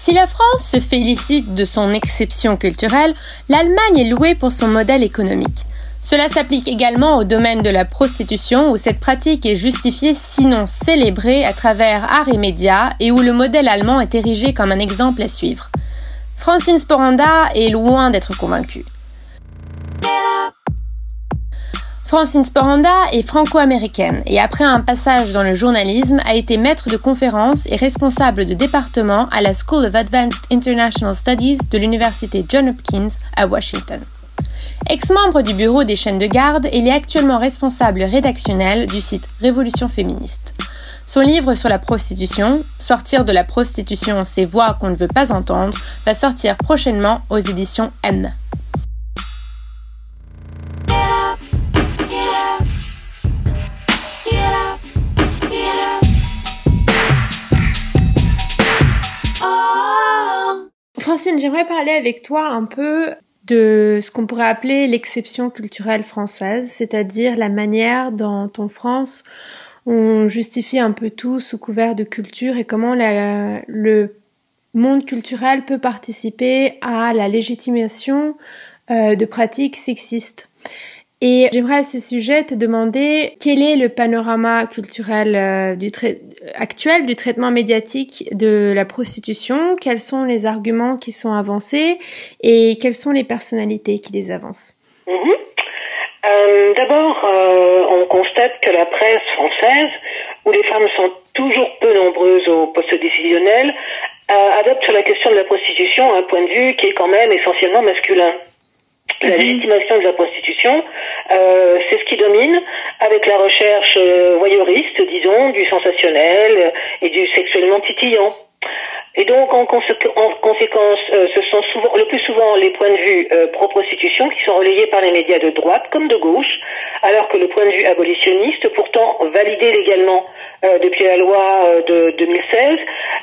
Si la France se félicite de son exception culturelle, l'Allemagne est louée pour son modèle économique. Cela s'applique également au domaine de la prostitution où cette pratique est justifiée sinon célébrée à travers art et médias et où le modèle allemand est érigé comme un exemple à suivre. Francine Sporanda est loin d'être convaincue. Francine Sporanda est franco-américaine et après un passage dans le journalisme a été maître de conférences et responsable de département à la School of Advanced International Studies de l'université John Hopkins à Washington. Ex-membre du bureau des chaînes de garde, elle est actuellement responsable rédactionnelle du site Révolution féministe. Son livre sur la prostitution, Sortir de la prostitution, ces voix qu'on ne veut pas entendre, va sortir prochainement aux éditions M. Francine, j'aimerais parler avec toi un peu de ce qu'on pourrait appeler l'exception culturelle française, c'est-à-dire la manière dont en France on justifie un peu tout sous couvert de culture et comment le monde culturel peut participer à la légitimation euh, de pratiques sexistes. Et j'aimerais à ce sujet te demander quel est le panorama culturel euh, du actuel du traitement médiatique de la prostitution, quels sont les arguments qui sont avancés? Et quelles sont les personnalités qui les avancent? Mhm. Euh, D'abord, euh, on constate que la presse française, où les femmes sont toujours peu nombreuses au poste décisionnel, adopte sur la question de la prostitution un point de vue qui est quand même essentiellement masculin. La mhm. légitimation de la prostitution, euh, c'est ce qui domine avec la recherche euh, voyeuriste, disons, du sensationnel et du sexuellement titillant. Et donc, en, conséquence, euh, ce sont souvent, le plus souvent les points de vue pro-prostitution qui sont relayés par les médias de droite comme de gauche, alors que le point de vue abolitionniste, pourtant validé légalement depuis la loi de 2016,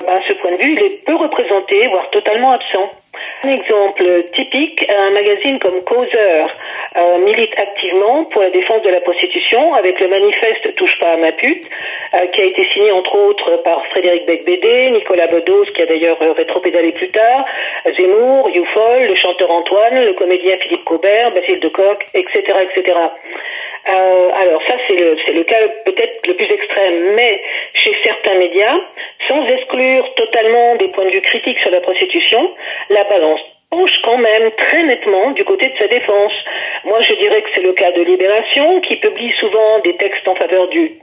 ben, ce point de vue, il est peu représenté, voire totalement absent. Un exemple typique, un magazine comme Causeur euh, milite activement pour la défense de la prostitution avec le manifeste Touche pas à ma pute, euh, qui a été signé entre autres par Frédéric Becbédé, Nicolas Bedos, qui a d'ailleurs euh, rétropédalé plus tard, Zemmour, Youfol, le chanteur Antoine, le comédien Philippe Cobert, Basile de Coq, etc., etc. Euh, alors ça c'est le, c'est le cas peut-être le plus extrême, mais chez certains médias, sans exclure totalement des points de vue critiques sur la prostitution, la balance penche quand même très nettement du côté de sa défense. Moi, je dirais que c'est le cas de Libération, qui publie souvent des textes en faveur du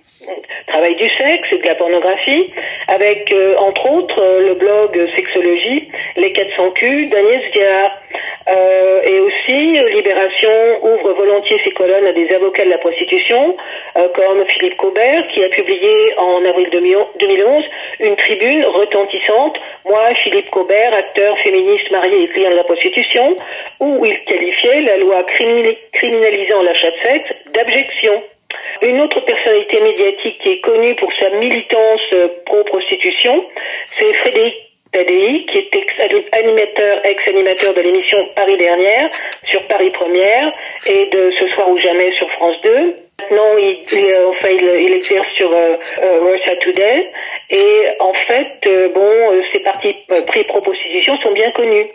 travail du sexe et de la pornographie, avec, euh, entre autres, euh, le blog Sexologie, Les 400 Q d'Agnès Diard. Euh, et aussi, euh, Libération ouvre volontiers ses colonnes à des avocats de la prostitution, euh, comme Philippe Cobert, qui a publié en avril 2011 une tribune retentissante, Moi, Philippe Cobert, acteur féministe marié et client de la prostitution, où il qualifiait la loi criminalisant l'achat de sexe d'abjection. Une autre personnalité médiatique qui est connue pour sa militance pro-prostitution, c'est Frédéric Tadei, qui est ex-animateur, ex-animateur de l'émission Paris Dernière sur Paris Première et de Ce soir ou jamais sur France 2. Maintenant, il, il, enfin, il, exerce sur euh, euh, Russia Today. Et en fait, euh, bon, ses partis pris propositions sont bien connus.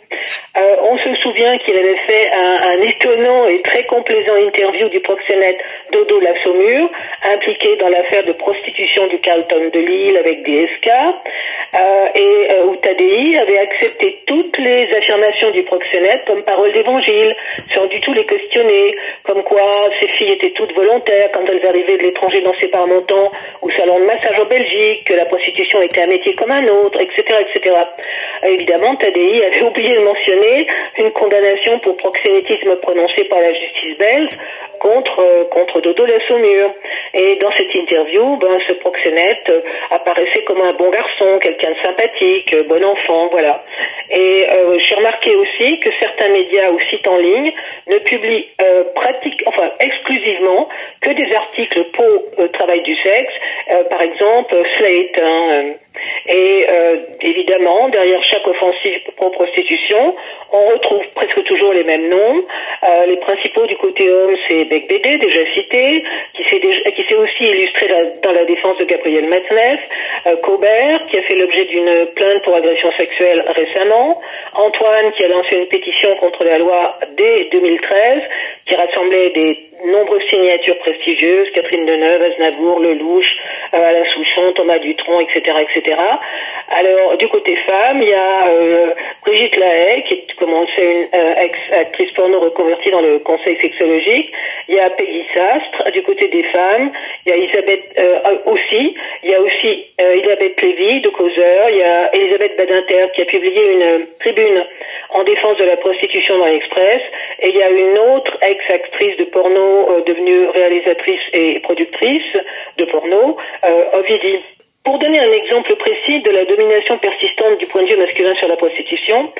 on se souvient qu'il avait fait un, étonnant et très complaisant interview du proxénète Dodo La Saumure, impliqué dans l'affaire de prostitution du Carlton de Lille avec DSK, et où Tadei avait accepté toutes les affirmations du proxénète comme parole d'évangile, sans du tout les questionner, comme quoi ces filles étaient toutes volontaires quand elles arrivaient de l'étranger dans ses parmontants ou salon de massage en Belgique, que la était un métier comme un autre, etc., etc. évidemment, Tadei avait oublié de mentionner une condamnation pour proxénétisme prononcée par la justice belge contre euh, contre Dodo la Saumure. Et dans cette interview, ben, ce proxénète euh, apparaissait comme un bon garçon, quelqu'un de sympathique, euh, bon enfant, voilà. Et j'ai remarqué aussi que certains médias ou sites en ligne ne publient pratique, enfin exclusivement que des articles pour le travail du sexe. par exemple, Slate. Hein, Et euh, évidemment, derrière chaque offensive pro-prostitution, on retrouve presque toujours les mêmes noms. Euh, les principaux du côté homme, c'est Bec Bédé, déjà cité, qui s'est aussi illustré dans la défense de Gabriel Matzneff, euh, Cobert, qui a fait l'objet d'une plainte pour agression sexuelle récemment, Antoine, qui a lancé une pétition contre la loi dès 2013, qui rassemblait des nombreuses signatures prestigieuses, Catherine Deneuve, Aznavour, Lelouch, euh, Alain Souchon, Thomas Dutronc, etc., etc. Alors, du côté femme, il y a euh, Brigitte Lahaye, qui est, comme on le sait, une euh, ex-actrice porno reconvertie dans le conseil sexologique. Il y a Peggy Sastre, du côté des femmes. Il y a Elisabeth aussi. Il y a aussi Elisabeth Lévy, de Causeur. Il y a Elisabeth Badinter, qui a publié une tribune en défense de la prostitution dans l'Express. Et il y a une autre ex-actrice de porno devenue réalisatrice et productrice de porno, Ovidie. Pour donner un exemple précis de la domination persistante du point de vue masculin sur la prostitution,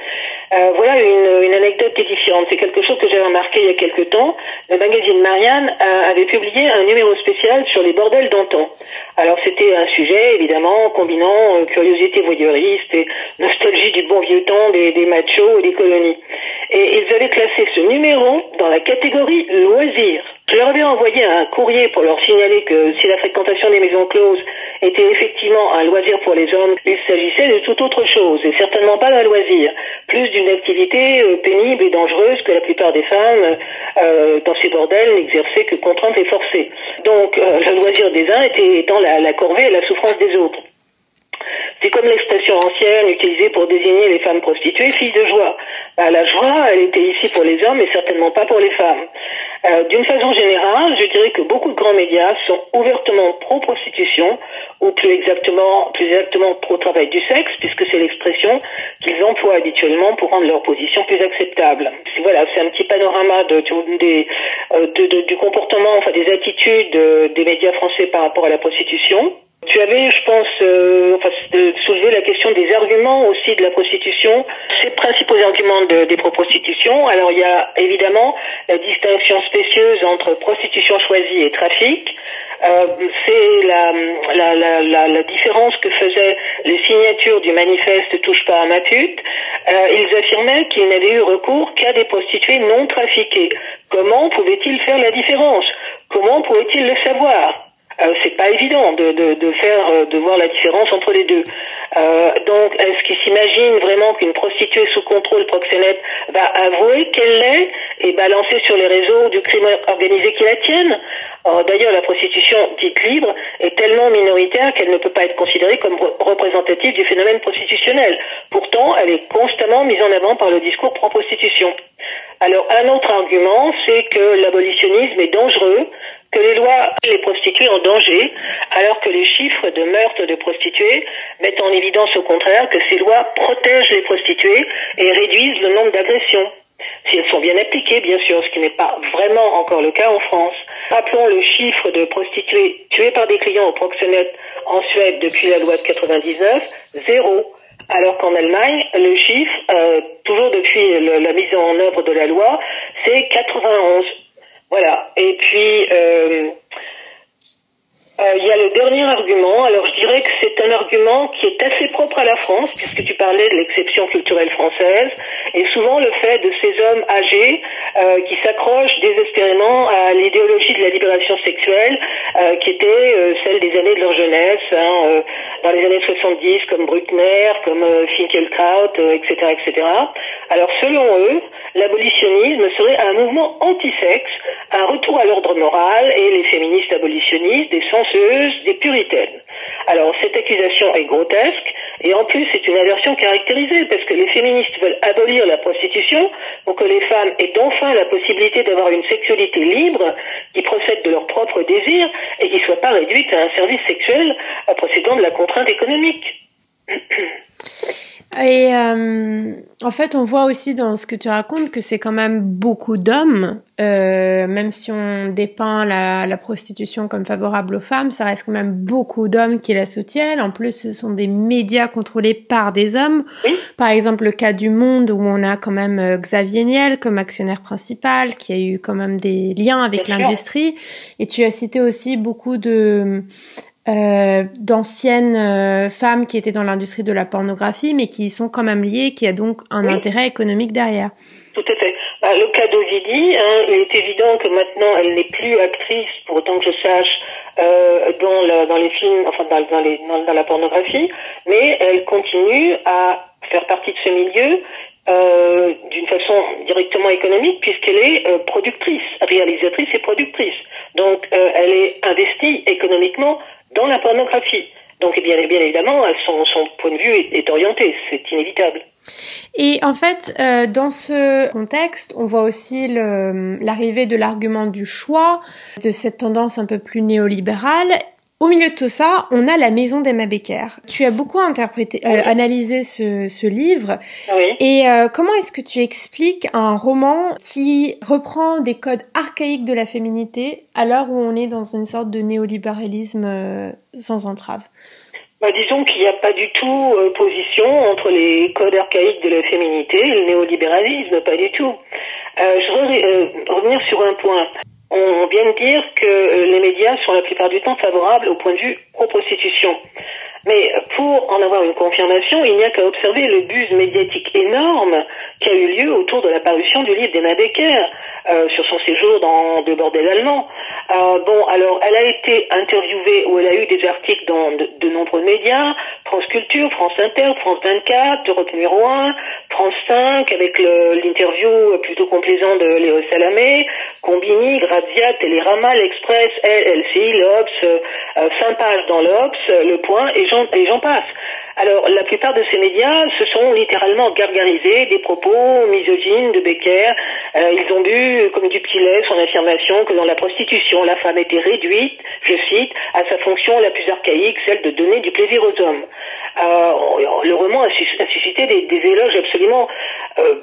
euh, voilà une, une, anecdote édifiante. C'est quelque chose que j'ai remarqué il y a quelque temps. Le magazine Marianne avait publié un numéro spécial sur les bordels d'antan. Alors c'était un sujet évidemment combinant euh, curiosité voyeuriste et nostalgie du bon vieux temps des, des machos et des colonies. Et ils avaient classé ce numéro dans la catégorie loisirs. Je leur avais envoyé un courrier pour leur signaler que si la fréquentation des maisons closes était effectivement un loisir pour les hommes, il s'agissait de toute autre chose, et certainement pas d'un loisir, plus d'une activité euh, pénible et dangereuse que la plupart des femmes euh, dans ces bordels n'exerçaient que contraintes et forcées. Donc euh, le loisir des uns était étant la corvée et la souffrance des autres. C'est comme l'expression ancienne utilisée pour désigner les femmes prostituées, filles de joie. Bah, la joie, elle était ici pour les hommes et certainement pas pour les femmes. Euh, d'une façon générale, je dirais que beaucoup de grands médias sont ouvertement pro-prostitution, ou plus exactement, plus exactement pro-travail du sexe, puisque c'est l'expression qu'ils emploient habituellement pour rendre leur position plus acceptable. Voilà, c'est un petit panorama de, euh, du comportement, enfin des attitudes euh, des médias français par rapport à la prostitution. Tu avais, je pense, euh, enfin, soulevé la question des arguments aussi de la prostitution. Ces principaux arguments de, des prostitution. Alors, il y a évidemment la distinction spécieuse entre prostitution choisie et trafic. Euh, c'est la, la, la, la, différence que faisaient les signatures du manifeste Touche pas à ma pute. Euh, ils affirmaient qu'ils n'avaient eu recours qu'à des prostituées non trafiquées. Comment pouvaient-ils faire la différence? Comment pouvaient-ils le savoir? Euh, c'est pas évident de, de, de faire euh, de voir la différence entre les deux. Euh, donc, est-ce qu'ils s'imaginent vraiment qu'une prostituée sous contrôle proxénète va avouer qu'elle l'est et balancer sur les réseaux du crime organisé qui la tiennent D'ailleurs, la prostitution dite libre est tellement minoritaire qu'elle ne peut pas être considérée comme représentative du phénomène prostitutionnel. Pourtant, elle est constamment mise en avant par le discours pro-prostitution. Alors, un autre argument, c'est que l'abolitionnisme est dangereux que les lois les prostituées en danger, alors que les chiffres de meurtres de prostituées mettent en évidence au contraire que ces lois protègent les prostituées et réduisent le nombre d'agressions. Si elles sont bien appliquées, bien sûr, ce qui n'est pas vraiment encore le cas en France. Rappelons le chiffre de prostituées tuées par des clients au proxénète en Suède depuis la loi de 99, zéro. Alors qu'en Allemagne, le chiffre, euh, toujours depuis la mise en œuvre de la loi, c'est 91. Voilà. Et puis, euh, il y a le dernier argument. Alors je dirais que c'est un argument qui est assez propre à la France, puisque tu parlais de l'exception culturelle française, et souvent le fait de ces hommes âgés euh, qui s'accrochent désespérément à l'idéologie de la libération sexuelle, euh, qui était euh, celle des années de leur jeunesse, hein, euh, dans les années 70, comme Bruckner, comme Finkelkraut, etc., etc. Alors selon eux, l'abolitionnisme serait un mouvement anti-sexe, un retour à l'ordre moral, et les féministes abolitionnistes, des puritaines. Alors cette accusation est grotesque et en plus c'est une aversion caractérisée parce que les féministes veulent abolir la prostitution pour que les femmes aient enfin la possibilité d'avoir une sexualité libre qui procède de leur propre désir et qui ne soit pas réduite à un service sexuel procédant de la contrainte économique. Et euh, en fait, on voit aussi dans ce que tu racontes que c'est quand même beaucoup d'hommes, euh, même si on dépeint la, la, prostitution comme favorable aux femmes, ça reste quand même beaucoup d'hommes qui la soutiennent. En plus, ce sont des médias contrôlés par des hommes. Par exemple, le cas du Monde où on a quand même euh, Xavier Niel comme actionnaire principal, qui a eu quand même des liens avec l'industrie. Et tu as cité aussi beaucoup de euh, d'anciennes euh, femmes qui étaient dans l'industrie de la pornographie, mais qui y sont quand même liées, qui a donc un intérêt économique derrière. Tout à fait. Bah, le cas d'Ovidie, hein, il est évident que maintenant elle n'est plus actrice, pour autant que je sache, euh, dans, la, dans les films, enfin dans, dans, les, dans, dans, la pornographie, mais elle continue à faire partie de ce milieu euh, d'une façon directement économique puisqu'elle est euh, productrice, réalisatrice et productrice. Donc euh, elle est investie économiquement dans la pornographie. Donc eh bien, bien évidemment, son, son point de vue est, est orienté, c'est inévitable. Et en fait, euh, dans ce contexte, on voit aussi l'arrivée de l'argument du choix, de cette tendance un peu plus néolibérale, au milieu de tout ça, on a la maison d'Emma Becker. Tu as beaucoup interprété, euh, analysé ce, ce, livre. Oui. Et euh, comment est-ce que tu expliques un roman qui reprend des codes archaïques de la féminité à l'heure où on est dans une sorte de néolibéralisme euh, sans entrave? Bah, disons qu'il n'y a pas du tout opposition entre les codes archaïques de la féminité et le néolibéralisme, pas du tout. je voudrais revenir sur un point. On vient de dire que euh, les médias sont la plupart du temps favorables au point de vue pro-prostitution. Mais pour en avoir une confirmation, il n'y a qu'à observer le buzz médiatique énorme qui a eu lieu autour de la parution du livre d'Emma Becker euh, sur son séjour dans de bordel allemand. Euh, bon, alors elle a été interviewée ou elle a eu des articles dans de, de nombreux médias, France Culture, France Inter, France 24, Europe numéro 1, France 5, avec l'interview plutôt complaisant de Léo Salamé, Combini, Grazia, Télérama, l'Express, LCI, l'Obs, euh, 5 pages dans l'Obs, Le Point, et j'en passe. Alors, la plupart de ces médias se sont littéralement gargarisés des propos misogynes de Becker. Euh, ils ont bu comme du petit lait son affirmation que dans la prostitution, la femme était réduite, je cite, à sa fonction la plus archaïque, celle de donner du plaisir aux hommes. Euh, le roman a, suscité des, éloges absolument euh.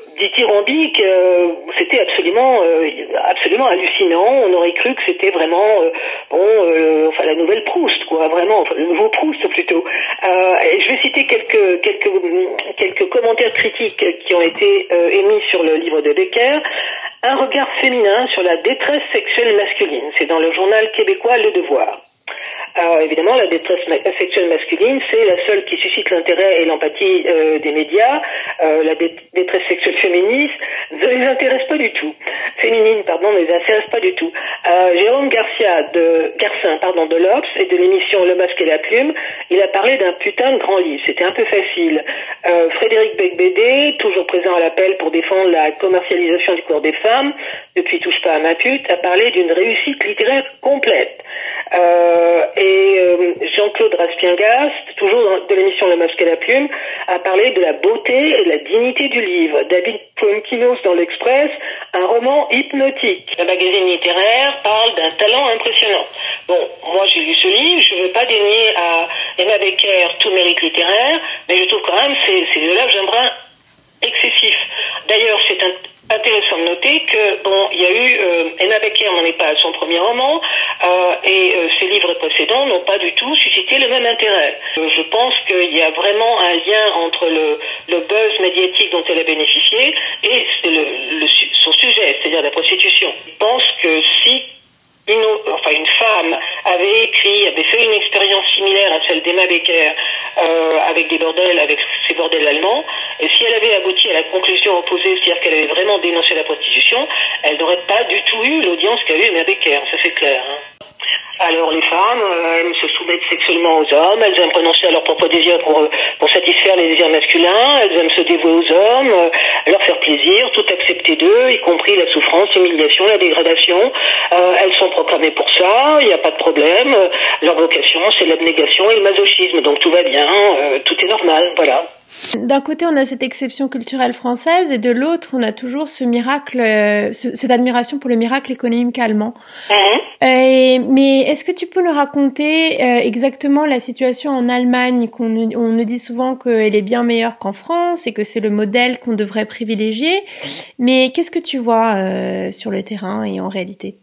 Euh, c'était absolument, absolument hallucinant. On aurait cru que c'était vraiment, bon, enfin la nouvelle Proust, quoi, vraiment, le nouveau Proust plutôt. Citer quelques quelques quelques commentaires critiques qui ont été émis sur le livre de Becker. Un regard féminin sur la détresse sexuelle masculine. C'est dans le journal québécois Le Devoir. Alors évidemment, la détresse sexuelle masculine, c'est la seule qui suscite l'intérêt et l'empathie euh, des médias. Euh, la détresse sexuelle féministe ne les intéresse pas du tout. Féminine, pardon, ne les intéresse pas du tout. Euh, Jérôme Garcia de Garcin, pardon, de l'Obs et de l'émission Le Masque et la Plume, il a parlé d'un putain de grand livre. C'était un peu facile. Euh, Frédéric Becbédé, toujours présent à l'appel pour défendre la commercialisation du corps des femmes, depuis touche pas à ma pute, a parlé d'une réussite littéraire complète. Euh, et euh, Jean-Claude Raspiengast, toujours de l'émission Le Masque et la Plume, a parlé de la beauté et de la dignité du livre. David Poinquinos dans l'Express, un roman hypnotique. Le magazine littéraire parle d'un talent impressionnant. Bon, moi j'ai lu ce livre, je ne veux pas dénier à Emma Becker tout mérite littéraire, mais je trouve quand même c'est c'est de là que j'aimerais excessif. D'ailleurs, c'est intéressant de noter que bon, il y a eu euh, Becker n'en est pas à son premier roman euh, et euh, ses livres précédents n'ont pas du tout suscité le même intérêt. Euh, je pense qu'il y a vraiment un lien entre le, buzz médiatique dont elle a bénéficié et son sujet, c'est-à-dire la prostitution. Je pense que si une, enfin une femme avait écrit, avait fait une similaire à celle d'Emma Becker euh, avec des bordels, avec ces bordels allemands, et si elle avait abouti à la conclusion opposée, c'est-à-dire qu'elle avait vraiment dénoncé la prostitution, elle n'aurait pas du tout eu l'audience qu'a eu Emma Becker, ça c'est clair. Hein. Alors les femmes euh, aiment se soumettre sexuellement aux hommes, elles aiment renoncer à leurs propres désirs pour, euh, pour satisfaire les désirs masculins, elles aiment se dévouer aux hommes, euh, leur faire plaisir, tout accepter d'eux, y compris la souffrance, l'humiliation, la dégradation. Euh, elles sont proclamées pour ça, il n'y a pas de problème. Leur vocation, c'est l'abnégation et le masochisme, donc tout va bien, tout est normal, voilà. D'un côté, on a cette exception culturelle française et de l'autre, on a toujours ce miracle, ce, cette admiration pour le miracle économique allemand. Mhm. Et, mais est-ce que tu peux nous raconter euh, exactement la situation en Allemagne qu'on on nous dit souvent qu'elle est bien meilleure qu'en France et que c'est le modèle qu'on devrait privilégier. Mais qu'est-ce que tu vois euh, sur le terrain et en réalité?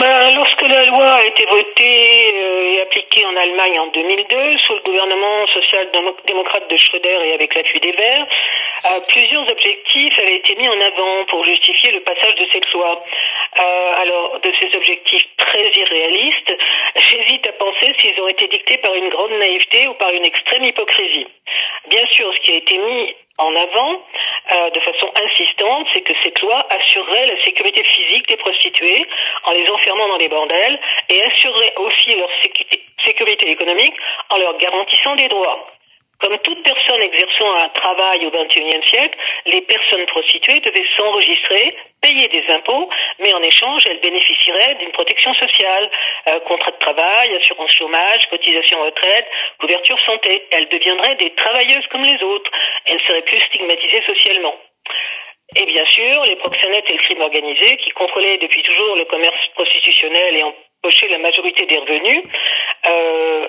Ben, lorsque la loi a été votée euh, et appliquée en Allemagne en 2002, sous le gouvernement social-démocrate de Schröder et avec l'appui des Verts, euh, plusieurs objectifs avaient été mis en avant pour justifier le passage de cette loi. Euh, alors de ces objectifs très irréalistes, j'hésite à penser s'ils ont été dictés par une grande naïveté ou par une extrême hypocrisie. Bien sûr, ce qui a été mis en avant euh, de façon insistante, c'est que cette loi assurerait la sécurité physique des prostituées en les enfermant dans des bordels et assurerait aussi leur sécurité économique en leur garantissant des droits. Comme toute personne exerçant un travail au XXIe siècle, les personnes prostituées devaient s'enregistrer, payer des impôts, mais en échange, elles bénéficieraient d'une protection sociale, euh, contrat de travail, assurance chômage, cotisation retraite, couverture santé. Elles deviendraient des travailleuses comme les autres. Elles seraient plus stigmatisées socialement. Et bien sûr, les proxénètes et le crime organisé, qui contrôlaient depuis toujours le commerce prostitutionnel et empochaient la majorité des revenus, euh,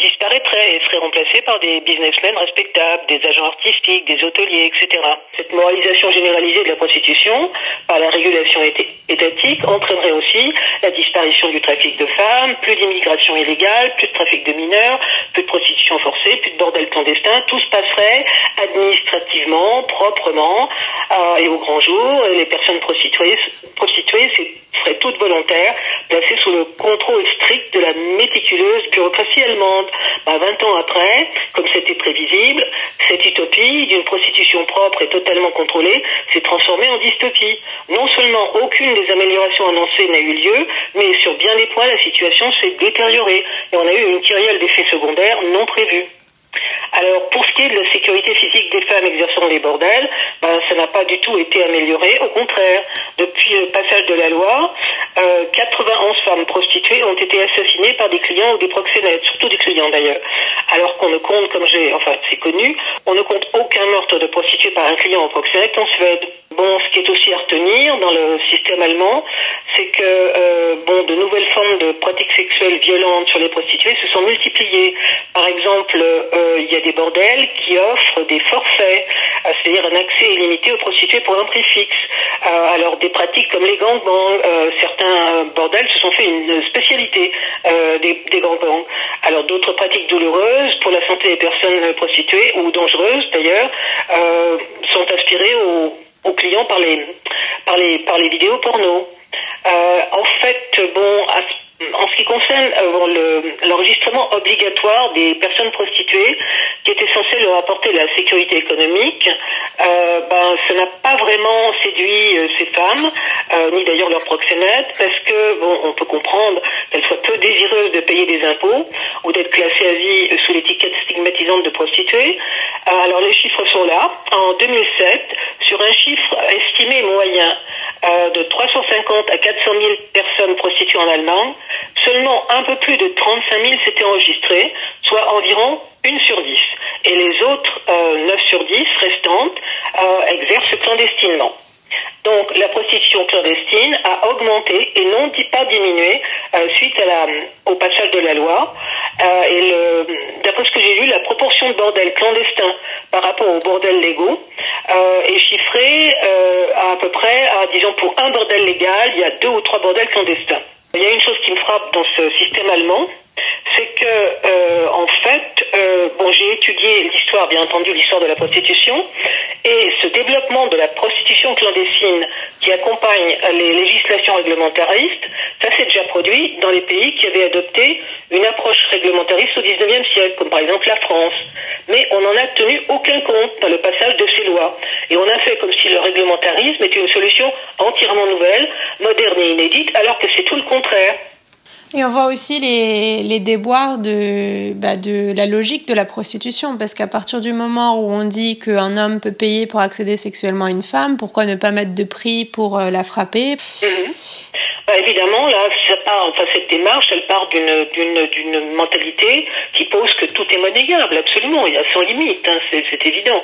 disparaîtraient et seraient remplacés par des businessmen respectables, des agents artistiques, des hôteliers, etc. Cette moralisation généralisée de la prostitution par la régulation étatique entraînerait aussi la disparition du trafic de femmes, plus d'immigration illégale, plus de trafic de mineurs, plus de prostitution forcée, plus de bordel clandestin. Tout se passerait administrativement, proprement euh, et au grand jour. Les personnes prostituées, prostituées seraient toutes volontaires, placées sous le contrôle strict de la méticuleuse bureaucratie allemande. Bah, 20 ans après, comme c'était prévisible, cette utopie d'une prostitution propre et totalement contrôlée s'est transformée en dystopie. Non seulement aucune des améliorations annoncées n'a eu lieu, mais sur bien des points, la situation s'est détériorée et on a eu une kyrielle d'effets secondaires non prévus. Alors, pour ce qui est de la sécurité physique des femmes exerçant les bordels, ben, ça n'a pas du tout été amélioré. Au contraire, depuis le passage de la loi, euh, 91 femmes prostituées ont été assassinées par des clients ou des proxénètes, surtout des clients d'ailleurs. Alors qu'on ne compte, comme j'ai, enfin, c'est connu, on ne compte aucun meurtre de prostituée par un client ou proxénète en Suède. Ce qui est aussi à retenir dans le système allemand, c'est que euh, bon, de nouvelles formes de pratiques sexuelles violentes sur les prostituées se sont multipliées. Par exemple, euh, il y a des bordels qui offrent des forfaits, euh, c'est-à-dire un accès illimité aux prostituées pour un prix fixe. alors des pratiques comme les gangbangs, certains bordels se sont fait une spécialité des, des gangbangs. Alors d'autres pratiques douloureuses pour la santé des personnes prostituées ou dangereuses d'ailleurs sont inspirées aux aux clients par les, par les, par les vidéos porno. Euh, en fait, bon, en ce qui concerne euh, l'enregistrement obligatoire des personnes prostituées, qui était censé leur apporter la sécurité économique, euh, ben, ça n'a pas vraiment séduit euh, ces femmes, ni d'ailleurs leurs proxénètes, parce que bon, on peut comprendre qu'elles soient peu désireuses de payer des impôts ou d'être classées à vie sous l'étiquette stigmatisante de prostituées. Alors les chiffres sont là. En 2007, sur un chiffre estimé moyen de 350 à 400 000 personnes prostituées en Allemagne, seulement un peu plus de 35 000 s'étaient enregistrées, soit environ une sur dix. Et les autres euh, 9 sur 10 restantes euh, exercent clandestinement. Donc la prostitution clandestine a augmenté et non pas diminué euh, suite à la, au passage de la loi. Euh, et d'après ce que j'ai vu, la proportion de bordels clandestins par rapport aux bordels légaux est chiffrée à, à peu près disons, pour un bordel légal, il y a deux ou trois bordels clandestins. Il y a une chose dans ce système allemand, c'est que euh, en fait, euh, bon, j'ai étudié l'histoire, bien entendu, l'histoire de la prostitution, et ce développement de la prostitution clandestine qui accompagne les législations réglementaristes, ça s'est déjà produit dans les pays qui avaient adopté une approche réglementariste au XIXe siècle, comme par exemple la France. Mais on n'en a tenu aucun compte dans le passage de ces lois, et on a fait comme si le réglementarisme était une solution entièrement nouvelle, moderne et inédite, alors que c'est tout le contraire. Et on voit aussi les, les déboires de, bah, de la logique de la prostitution, parce qu'à partir du moment où on dit qu'un homme peut payer pour accéder sexuellement à une femme, pourquoi ne pas mettre de prix pour euh, la frapper? Mhm. bah, Évidemment, là, ça part, enfin, cette démarche, elle part d'une, mentalité qui pose que tout est monnayable, absolument, il y a sans limite, hein, c'est, évident.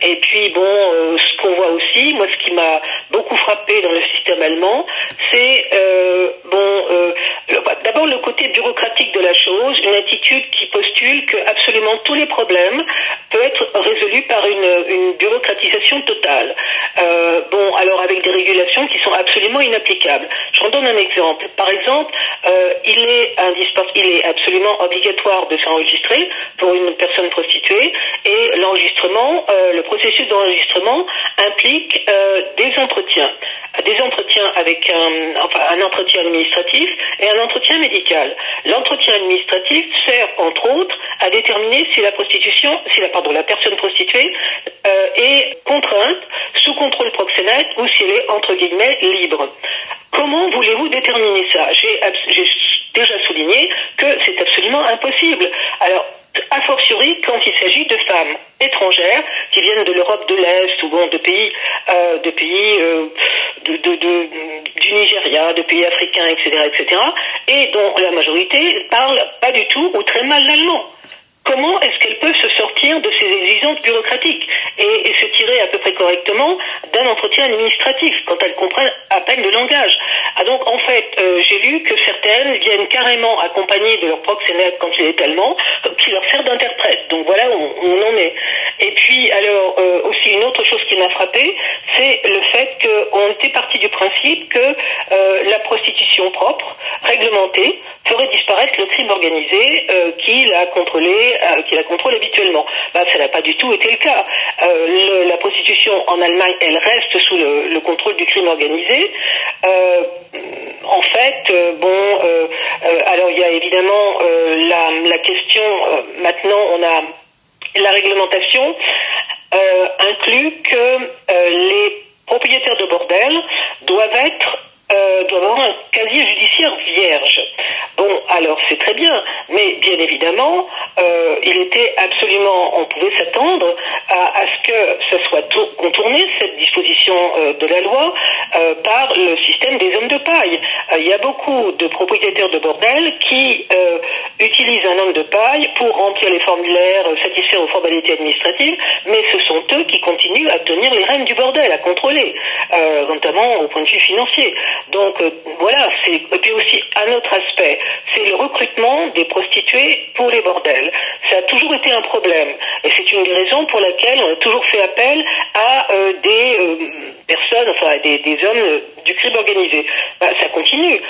Et puis, bon, euh, ce qu'on voit aussi, moi, ce qui m'a beaucoup frappé dans le système allemand, c'est, euh, bon, d'abord le côté bureaucratique de la chose, une attitude qui postule que absolument tous les problèmes peuvent être résolus par une, bureaucratisation totale. bon, alors avec des régulations qui sont absolument inapplicables. Je vous donne un exemple. Par exemple, il est il est absolument obligatoire de s'enregistrer pour une personne prostituée et l'enregistrement, le processus d'enregistrement implique des entretiens, des entretiens avec un, enfin, un entretien administratif et entretien médical. L'entretien administratif sert entre autres à déterminer si la prostitution, si la, pardon, la personne prostituée euh, est contrainte sous contrôle proxénète ou si elle est entre guillemets libre. Comment voulez-vous déterminer ça? J'ai déjà souligné que c'est absolument impossible. Alors, a fortiori quand il s'agit de femmes étrangères qui viennent de l'Europe de l'Est ou de pays, euh, de pays euh, Nigeria, de pays africains, etc., etc., et dont la majorité parle pas du tout ou très mal l'allemand comment est-ce qu'elles peuvent se sortir de ces exigences bureaucratiques et, se tirer à peu près correctement d'un entretien administratif quand elles comprennent à peine le langage? Ah donc en fait euh, j'ai lu que certaines viennent carrément accompagnées de leur proxénète quand il est allemand qui leur sert d'interprète donc voilà où on en est et puis alors euh, aussi une autre chose qui m'a frappé c'est le fait qu'on était parti du principe que euh, la prostitution propre réglementée ferait disparaître le crime organisé qui l'a contrôlé euh, qui la contrôle habituellement. Bah, ça n'a pas du tout été le cas. Euh, la prostitution en Allemagne, elle reste sous le, contrôle du crime organisé. Euh, en fait, bon, alors il y a évidemment la, la, question. maintenant, on a la réglementation inclut que les propriétaires de bordel doivent être euh, doit avoir un casier judiciaire vierge. Bon, alors c'est très bien, mais bien évidemment, euh, il était absolument, on pouvait s'attendre à, à, ce que ce soit contourné, cette disposition euh, de la loi, euh, par le système des hommes de paille. Euh, il y a beaucoup de propriétaires de bordel qui utilisent un homme de paille pour remplir les formulaires, satisfaire aux formalités administratives, mais ce sont eux qui continuent à tenir les rênes du bordel, à contrôler, notamment au point de vue financier. Donc euh, voilà, c'est et puis aussi un autre aspect, c'est le recrutement des prostituées pour les bordels. Ça a toujours été un problème et c'est une des raisons pour laquelle on a toujours fait appel à euh, des euh, personnes, enfin des, des hommes du crime organisé. Bah, ça continue.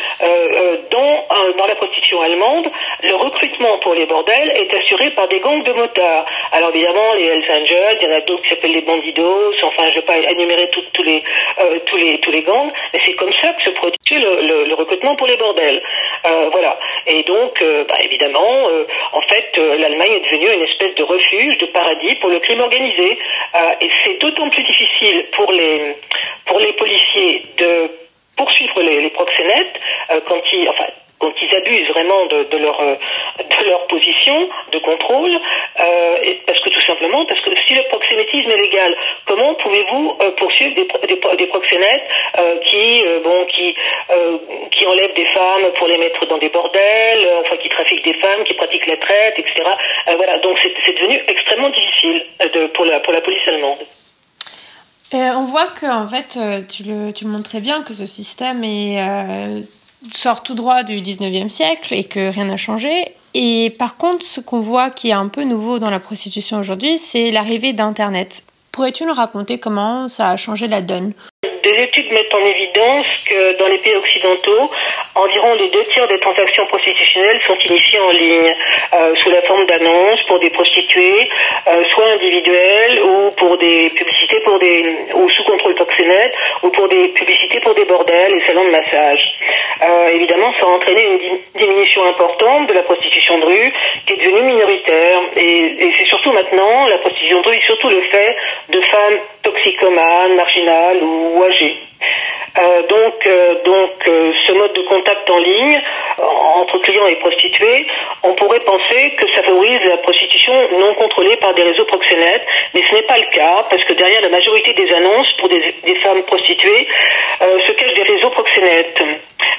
dans, dans la prostitution allemande, le recrutement pour les bordels est assuré par des gangs de motards. Alors évidemment, les Hells Angels, il y en a d'autres qui s'appellent les bandidos, enfin je ne vais pas énumérer tous les, tous les, tous les gangs, mais c'est comme ça que se produit le, recrutement pour les bordels. Euh, voilà. Et donc, euh, bah, évidemment, euh, en fait, l'Allemagne est devenue une espèce de refuge, de paradis pour le crime organisé. et c'est d'autant plus difficile pour les policiers de poursuivre les, les proxénètes quand ils, enfin, quand ils de, leur euh, de leur position de contrôle, euh, parce que tout simplement, parce que si le proxénétisme est légal, comment pouvez-vous euh, poursuivre des, proxénètes qui bon qui qui enlèvent des femmes pour les mettre dans des bordels, enfin qui trafiquent des femmes, qui pratiquent la traite, etc. voilà, donc c'est devenu extrêmement difficile pour la pour la police allemande. on voit que en fait, tu le, tu montres très bien que ce système est sort tout droit du 19e siècle et que rien n'a changé. Et par contre, ce qu'on voit qui est un peu nouveau dans la prostitution aujourd'hui, c'est l'arrivée d'Internet. Pourrais-tu nous raconter comment ça a changé la donne? Des études mettent en évidence que dans les pays occidentaux, environ les deux tiers des transactions prostitutionnelles sont initiées en ligne, euh, sous la forme d'annonces pour des prostituées, euh, soit individuelles ou pour des publicités pour des ou sous contrôle proxénète ou pour des publicités pour des bordels et salons de massage. Euh, évidemment, ça a entraîné une diminution importante de la prostitution de rue, qui est devenue minoritaire. Et, c'est surtout maintenant la prostitution de rue, surtout le fait de femmes toxicomanes, marginales ou euh, donc, euh, donc euh, ce mode de contact en ligne entre clients et prostituées, on pourrait penser que ça favorise la prostitution non contrôlée par des réseaux proxénètes, mais ce n'est pas le cas parce que derrière la majorité des annonces pour des, des femmes prostituées se cachent des réseaux proxénètes.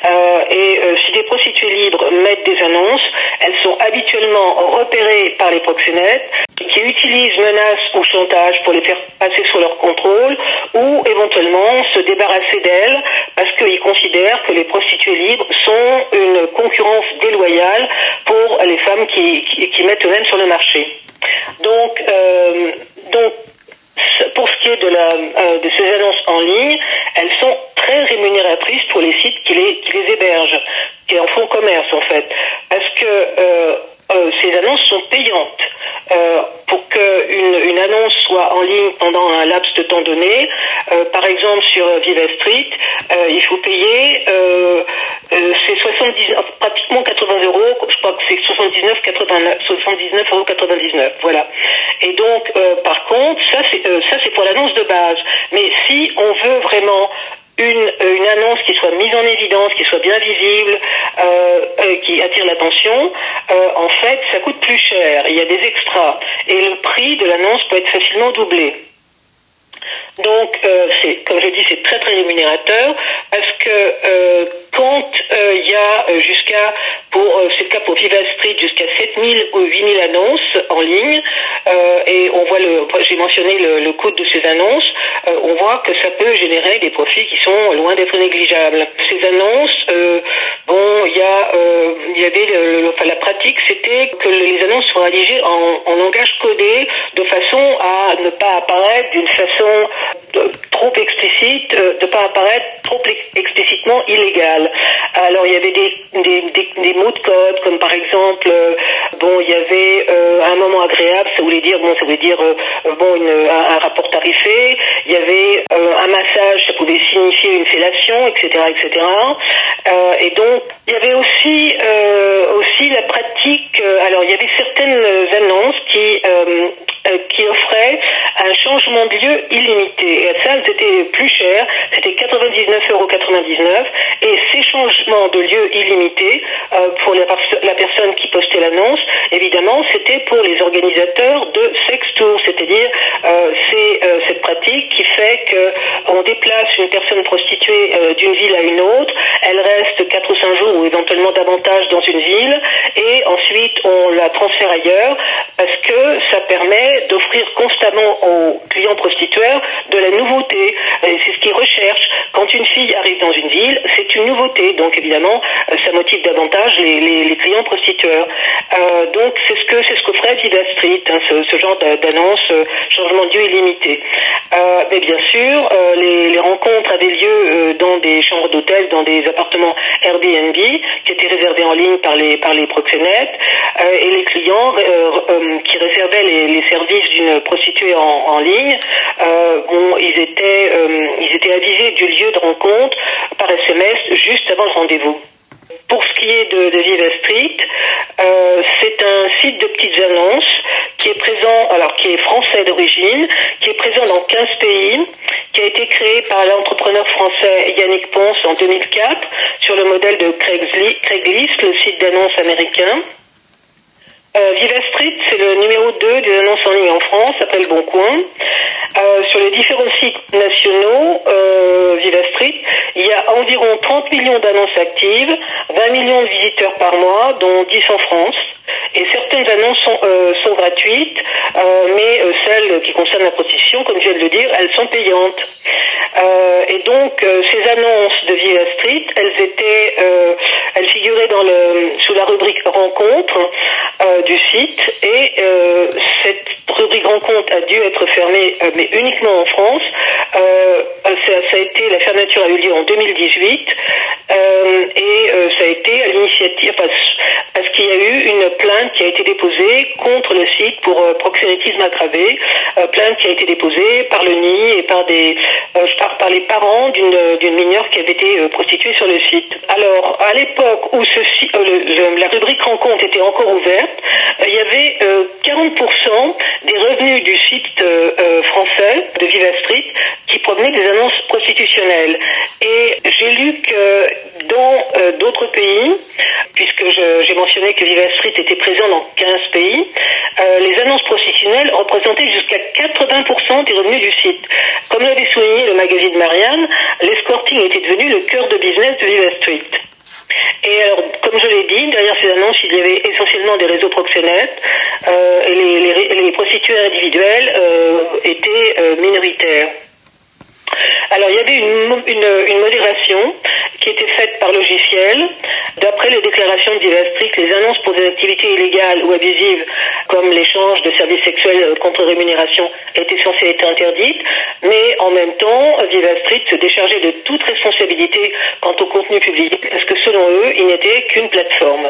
Et si des prostituées libres mettent des annonces, elles sont habituellement repérées par les proxénètes qui utilisent menaces ou chantage pour les faire passer sous leur contrôle ou éventuellement se débarrasser d'elles parce qu'ils considèrent que les prostituées libres sont une concurrence déloyale pour les femmes qui, qui, mettent eux-mêmes sur le marché. Donc, euh, donc la, de ces annonces en ligne, elles sont très rémunératrices pour les sites qui les, qui les hébergent, qui en font commerce en fait. Que euh, ces annonces sont payantes. Euh, pour qu'une une annonce soit en ligne pendant un laps de temps donné, euh, par exemple sur Viva Street, il faut payer c'est 70 pratiquement 80 euros, je crois que c'est 79 79 euros 99, voilà. Et donc par contre, ça c'est ça c'est pour l'annonce de base. Mais si on veut vraiment une, euh, une annonce qui soit mise en évidence, qui soit bien visible, euh, euh, qui attire l'attention, en fait, ça coûte plus cher. Il y a des extras. Et le prix de l'annonce peut être facilement doublé. Donc, euh, c'est, comme je dis, c'est très très rémunérateur parce que euh, quand euh, il y a jusqu'à, pour c'est le cas pour Viva Street, jusqu'à 7000 ou 8000 annonces en ligne, et on voit le, j'ai mentionné le, le, coût de ces annonces, on voit que ça peut générer des profits qui sont loin d'être négligeables. Ces annonces, bon, il y a, il y avait, le, la pratique, c'était que les annonces soient rédigées en langage codé de façon à ne pas apparaître d'une façon trop explicite, euh, de ne pas apparaître trop explicitement illégal. Alors il y avait des, des, mots de code, comme par exemple, euh, bon, il y avait euh, un moment agréable, ça voulait dire, bon, ça voulait dire, bon, une, un, rapport tarifé. Il y avait un massage, ça pouvait signifier une fellation, etc., etc. et donc il y avait aussi aussi la pratique. alors il y avait certaines annonces qui qui offraient un changement de lieu illimité. Et ça, c'était plus cher, c'était 99,99 euros. Et ces changements de lieu illimités euh, pour la, personne qui postait l'annonce, évidemment, c'était pour les organisateurs de sex tours, c'est-à-dire euh, c'est euh, cette pratique qui fait qu'on déplace une personne prostituée d'une ville à une autre, elle reste 4 ou 5 jours ou éventuellement davantage dans une ville, et ensuite on la transfère ailleurs parce que ça permet d'offrir constamment aux clients prostitueurs de la nouveauté. C'est ce qu'ils recherchent. Quand une fille arrive dans une ville, c'est une nouveauté. Donc évidemment, euh, ça motive davantage les, clients prostitueurs. Euh, donc c'est ce que c'est ce qu'offrait Vida Street, hein, ce, ce, genre d'annonce, euh, changement de lieu illimité. Euh, mais bien sûr, euh, les, les, rencontres avaient lieu dans des chambres d'hôtel, dans des appartements Airbnb qui étaient réservés en ligne par les par les proxénètes et les clients qui réservaient les, les services d'une prostituée en, en ligne, bon, ils étaient ils étaient avisés du lieu de rencontre par SMS juste avant le rendez-vous. Est de, de Viva Street, euh, c'est un site de petites annonces qui est présent, alors qui est français d'origine, qui est présent dans 15 pays, qui a été créé par l'entrepreneur français Yannick Ponce en 2004 sur le modèle de Craigslist, le site d'annonces américain. Euh, Viva Street, c'est le numéro 2 des annonces en ligne en France, après le Bon Coin. Euh, sur les différents sites nationaux, euh, Street, il y a environ 30 millions d'annonces actives, 20 millions de visiteurs par mois, dont 10 en France. Et certaines annonces sont, euh, sont gratuites, euh, mais euh, celles qui concernent la prostitution, comme je viens de le dire, elles sont payantes. et donc, ces annonces de Viva Street, elles étaient, elles figuraient dans le, sous la rubrique rencontre du site, et cette rubrique rencontre a dû être fermée, mais uniquement en France. Ça, a été, la fermeture a eu lieu en 2018, et ça a été à l'initiative, parce qu'il y a eu une plainte qui a été déposée contre le site pour euh, proxénétisme aggravé, euh, plainte qui a été déposée par le NI et par des euh, par, les parents d'une mineure qui avait été prostituée sur le site. Alors à l'époque où ceci, la rubrique rencontre était encore ouverte, il y avait 40% des revenus du site français de Viva Street qui provenaient des annonces prostitutionnelles. Et j'ai lu que dans d'autres pays, puisque j'ai mentionné que Viva Street était présent dans 15 pays, euh, les annonces prostitutionnelles représentaient jusqu'à 80% des revenus du site. Comme l'avait souligné le magazine Marianne, l'escorting était devenu le cœur de business de Viva Street. Et alors, comme je l'ai dit, derrière ces annonces, il y avait essentiellement des réseaux proxénètes euh, et les, prostituées individuelles euh, étaient minoritaires. Alors il y avait une, modération qui était faite par logiciel. D'après les déclarations d'Ivastric, les annonces pour des activités illégales ou abusives, comme l'échange de services sexuels contre rémunération, étaient censées être interdites. Mais en même temps, Viva Street se déchargeait de toute responsabilité quant au contenu publié, parce que selon eux, il n'était qu'une plateforme.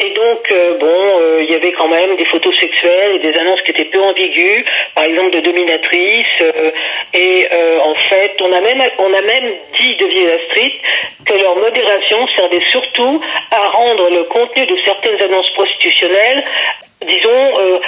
Et donc, euh, bon, euh, il y avait quand même des photos sexuelles et des annonces qui étaient peu ambiguës, par exemple de dominatrices. Euh, et en fait, on a même, on a même dit de Villa Street que leur modération servait surtout à rendre le contenu de certaines annonces prostitutionnelles disons, euh,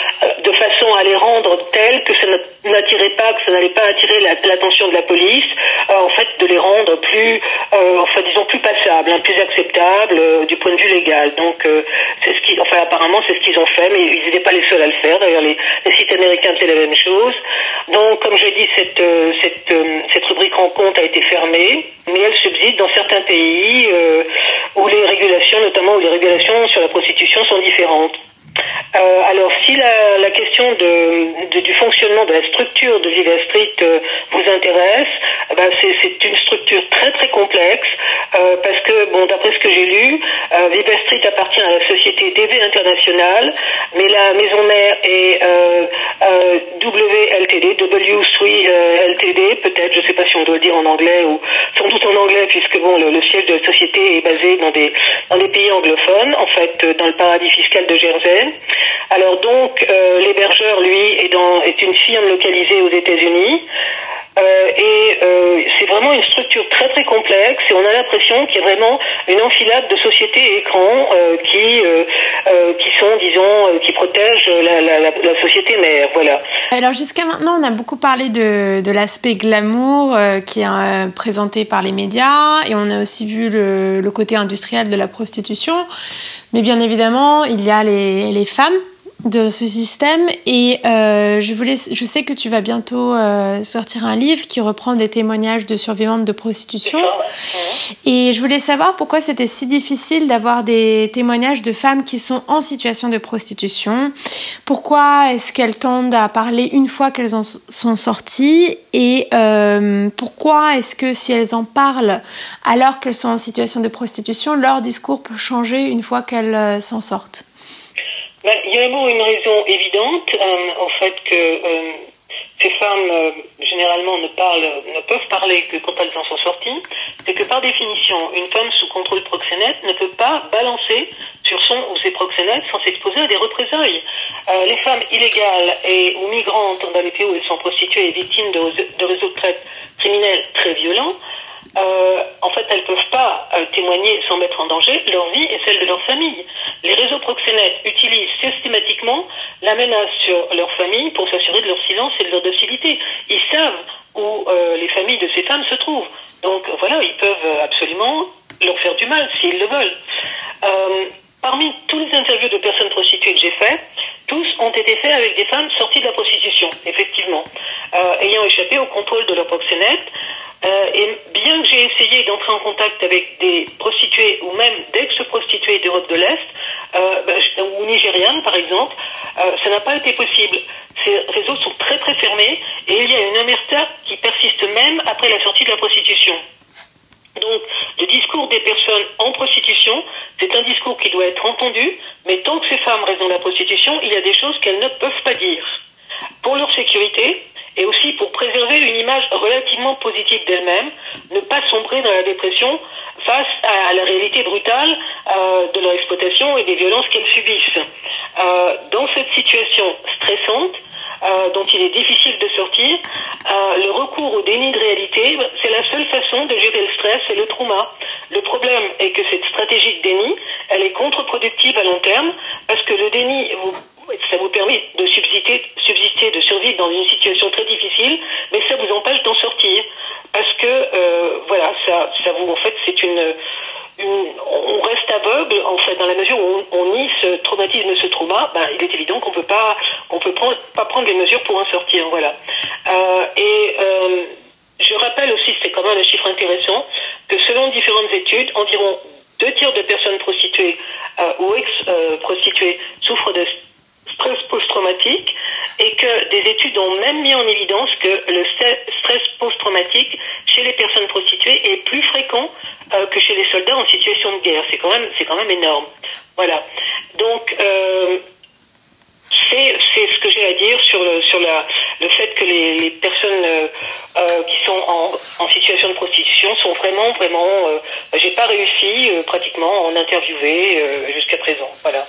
de façon à les rendre telles que ça n'attirait pas, que ça n'allait pas attirer l'attention de la police, euh, en fait, de les rendre plus, euh, enfin, disons, plus passables, hein, plus acceptables du point de vue légal. Donc, c'est ce qui, enfin, apparemment, c'est ce qu'ils ont fait, mais ils n'étaient pas les seuls à le faire. D'ailleurs, les, sites américains, c'est la même chose. Donc, comme je dis, cette, cette, cette rubrique rencontre a été fermée, mais elle subsiste dans certains pays où les régulations, notamment où les régulations sur la prostitution sont différentes. Euh, alors, si la, question de, du fonctionnement de la structure de Viva Street euh, vous intéresse, eh ben c'est une structure très très complexe bon, d'après ce que j'ai lu, euh, Street appartient à la société DV International, mais la maison mère est WLTD, W3 LTD, peut-être, je ne sais pas si on doit dire en anglais ou sans doute en anglais puisque bon, le, le, siège de la société est basé dans des dans des pays anglophones, en fait, dans le paradis fiscal de Jersey. Alors donc, euh, l'hébergeur, lui, est, dans, est une firme localisée aux États-Unis. Euh, et euh, c'est vraiment une structure très très complexe et on a l'impression qu'il y a vraiment une enfilade de sociétés écrans qui qui sont disons qui protègent la, la, la, société mère voilà. Alors jusqu'à maintenant on a beaucoup parlé de, de l'aspect glamour qui est présenté par les médias et on a aussi vu le, le côté industriel de la prostitution mais bien évidemment il y a les, les femmes de ce système et euh, je voulais je sais que tu vas bientôt euh, sortir un livre qui reprend des témoignages de survivantes de prostitution. Et je voulais savoir pourquoi c'était si difficile d'avoir des témoignages de femmes qui sont en situation de prostitution. Pourquoi est-ce qu'elles tendent à parler une fois qu'elles en sont sorties et euh, pourquoi est-ce que si elles en parlent alors qu'elles sont en situation de prostitution leur discours peut changer une fois qu'elles s'en sortent? Ben, il y a d'abord une raison évidente euh, au fait que euh, ces femmes euh, généralement ne parlent, ne peuvent parler que quand elles en sont sorties, c'est que par définition, une femme sous contrôle proxénète ne peut pas balancer sur son ou ses proxénètes sans s'exposer à des représailles. les femmes illégales et ou migrantes dans les pays où elles sont prostituées et victimes de, de réseaux de traite criminels très violents euh, en fait, elles ne peuvent pas euh, témoigner sans mettre en danger leur vie et celle de leur famille. Les réseaux proxénètes utilisent systématiquement la menace sur leur famille pour s'assurer de leur silence et de leur docilité. Ils savent où euh, les familles de ces femmes se trouvent. Donc voilà, ils peuvent absolument leur faire du mal s'ils le veulent. Parmi tous les interviews de personnes prostituées que j'ai faites, tous ont été faits avec des femmes sorties de la prostitution, effectivement, ayant échappé au contrôle de leur proxénète, euh, et bien que j'ai essayé d'entrer en contact avec des prostituées ou même d'ex-prostituées d'Europe de l'Est, euh, ben, ou nigérianes par exemple, euh, ça n'a pas été possible. Ces réseaux sont très très fermés et il y a une omerta qui persiste même après la sortie de la prostitution. Donc, le discours des personnes en prostitution, c'est un discours qui doit être entendu, mais tant que ces femmes restent dans la prostitution, il y a des choses qu'elles ne peuvent pas dire. Pour leur sécurité, et aussi pour préserver une image relativement positive d'elle-même, ne pas sombrer dans la dépression face à la réalité brutale euh, de leur exploitation et des violences qu'elles subissent. Euh, dans cette situation stressante, euh, dont il est difficile de sortir, euh, le recours au déni de réalité, c'est la seule façon de gérer le stress et le trauma. Le problème est que cette stratégie de déni, elle est contre-productive à long terme, parce que le déni vous ça vous permet de subsister, de survivre dans une situation très difficile, mais ça vous empêche d'en sortir. Parce que, euh, voilà, ça, vous, en fait, c'est une, on reste aveugle, en fait, dans la mesure où on, nie ce traumatisme, ce trauma, ben, il est évident qu'on peut pas, on pas prendre des mesures pour en sortir, voilà. Euh, et, euh, je rappelle aussi, c'est quand même un chiffre intéressant, que selon différentes études, environ deux tiers de personnes prostituées ou ex-prostituées souffrent de stress post-traumatique et que des études ont même mis en évidence que le stress post-traumatique chez les personnes prostituées est plus fréquent euh, que chez les soldats en situation de guerre. C'est quand même, c'est quand même énorme. Voilà. Donc, euh, c'est, c'est ce que j'ai à dire sur le, sur la, le fait que les, les personnes euh, euh qui sont en, en, situation de prostitution sont vraiment, vraiment. Euh, j'ai pas réussi euh, pratiquement à en interviewer jusqu'à présent. Voilà.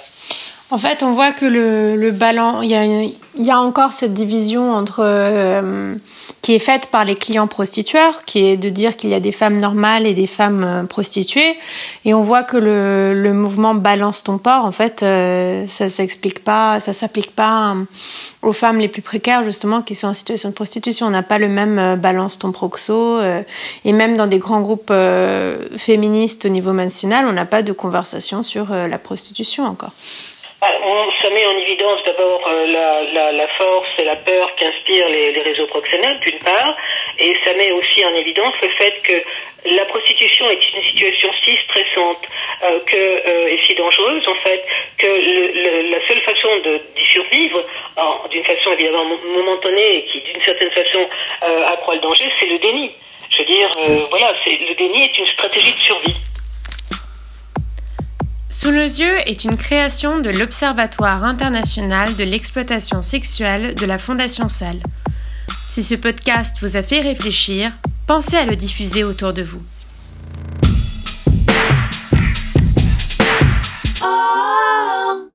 En fait, on voit que le, le ballon, il y y a encore cette division entre euh, qui est faite par les clients prostitueurs, qui est de dire qu'il y a des femmes normales et des femmes euh, prostituées, et on voit que le, le mouvement balance ton port. En fait, euh, ça s'explique pas, ça s'applique pas aux femmes les plus précaires justement qui sont en situation de prostitution. On n'a pas le même balance ton proxo, et même dans des grands groupes féministes au niveau national, on n'a pas de conversation sur la prostitution encore. Ah, on, ça met en évidence d'abord euh, la, la, la, force et la peur qu'inspirent les, les, réseaux proxénètes, d'une part, et ça met aussi en évidence le fait que la prostitution est une situation si stressante euh, que, euh, et si dangereuse, en fait, que le, la seule façon d'y survivre, d'une façon évidemment momentanée et qui d'une certaine façon euh, accroît le danger, c'est le déni. Je veux dire, voilà, le déni est une stratégie de survie. Sous les yeux est une création de l'Observatoire international de l'exploitation sexuelle de la Fondation Salle. Si ce podcast vous a fait réfléchir, pensez à le diffuser autour de vous. Oh.